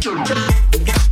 Get your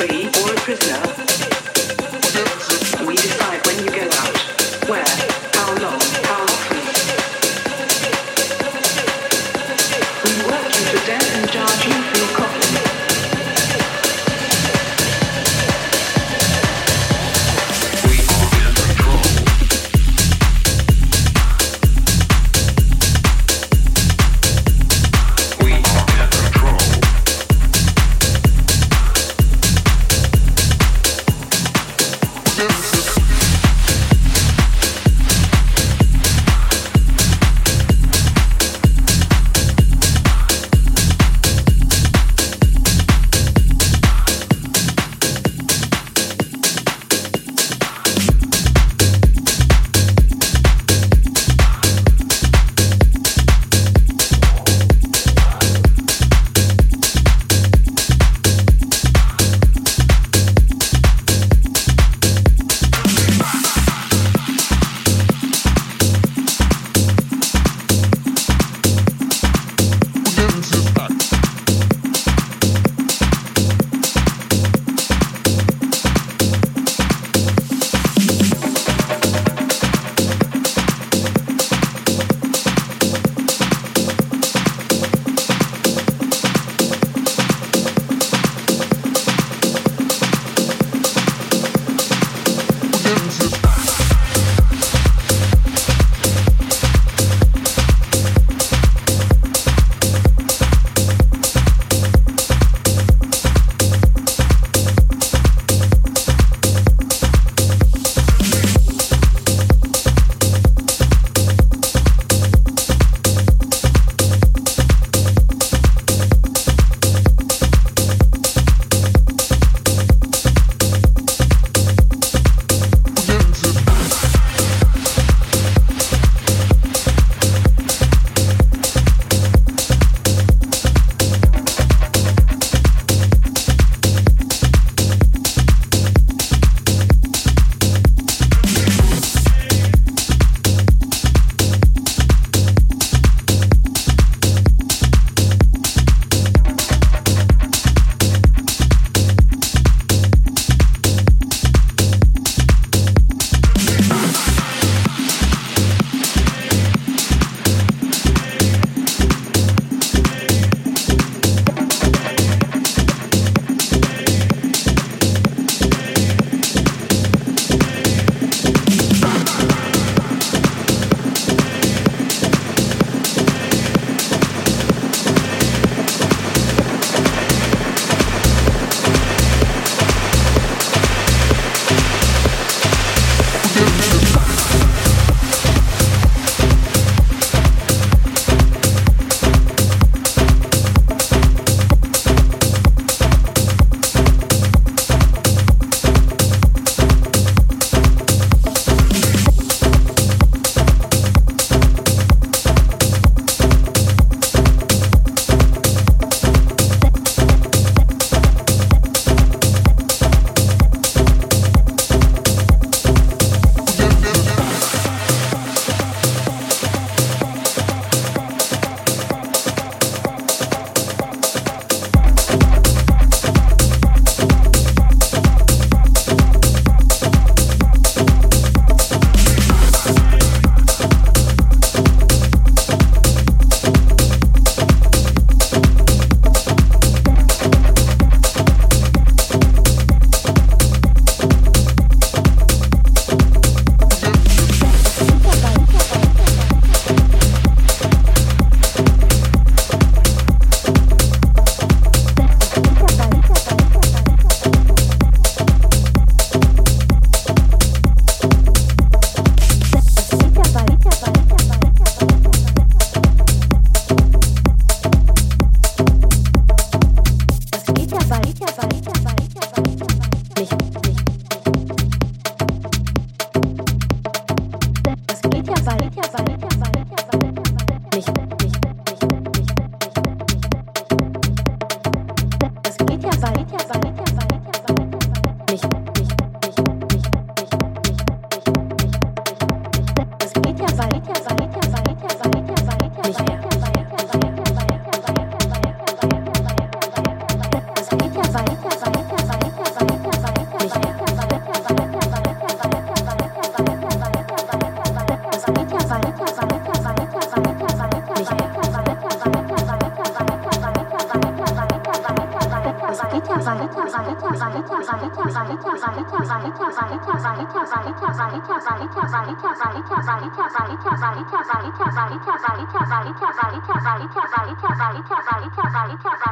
free or a prisoner, 一跳高一跳高一跳高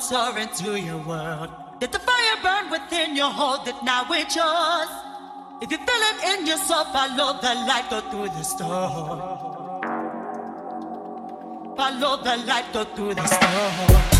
Soaring soar into your world. Let the fire burn within your hold it now, it's yours. If you feel it in yourself, follow the light, go through the storm. Follow the light, go through the storm.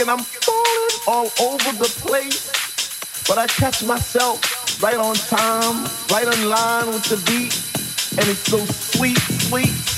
And I'm falling all over the place. But I catch myself right on time, right on line with the beat. And it's so sweet, sweet.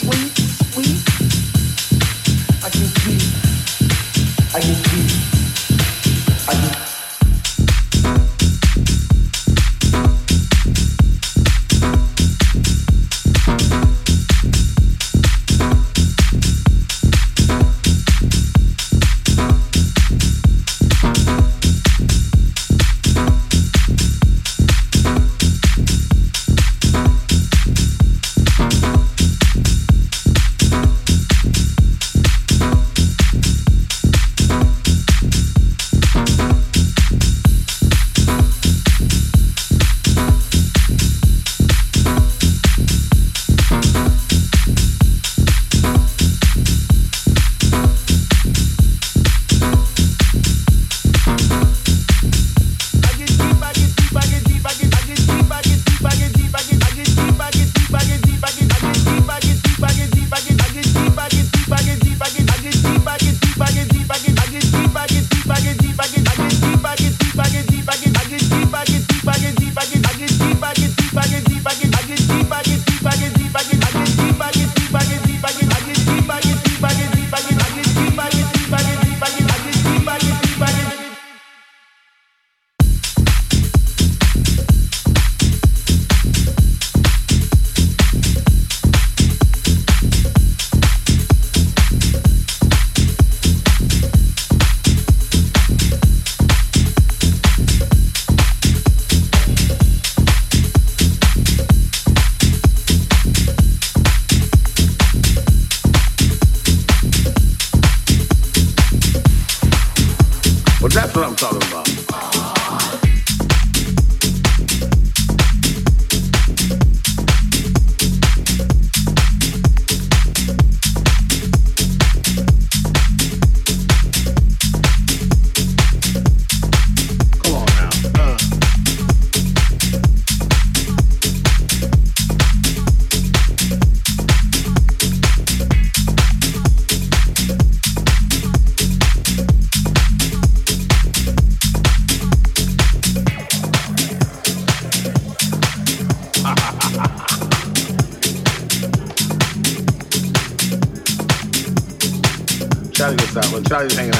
Out. When hanging out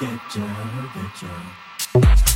get ya, get ya.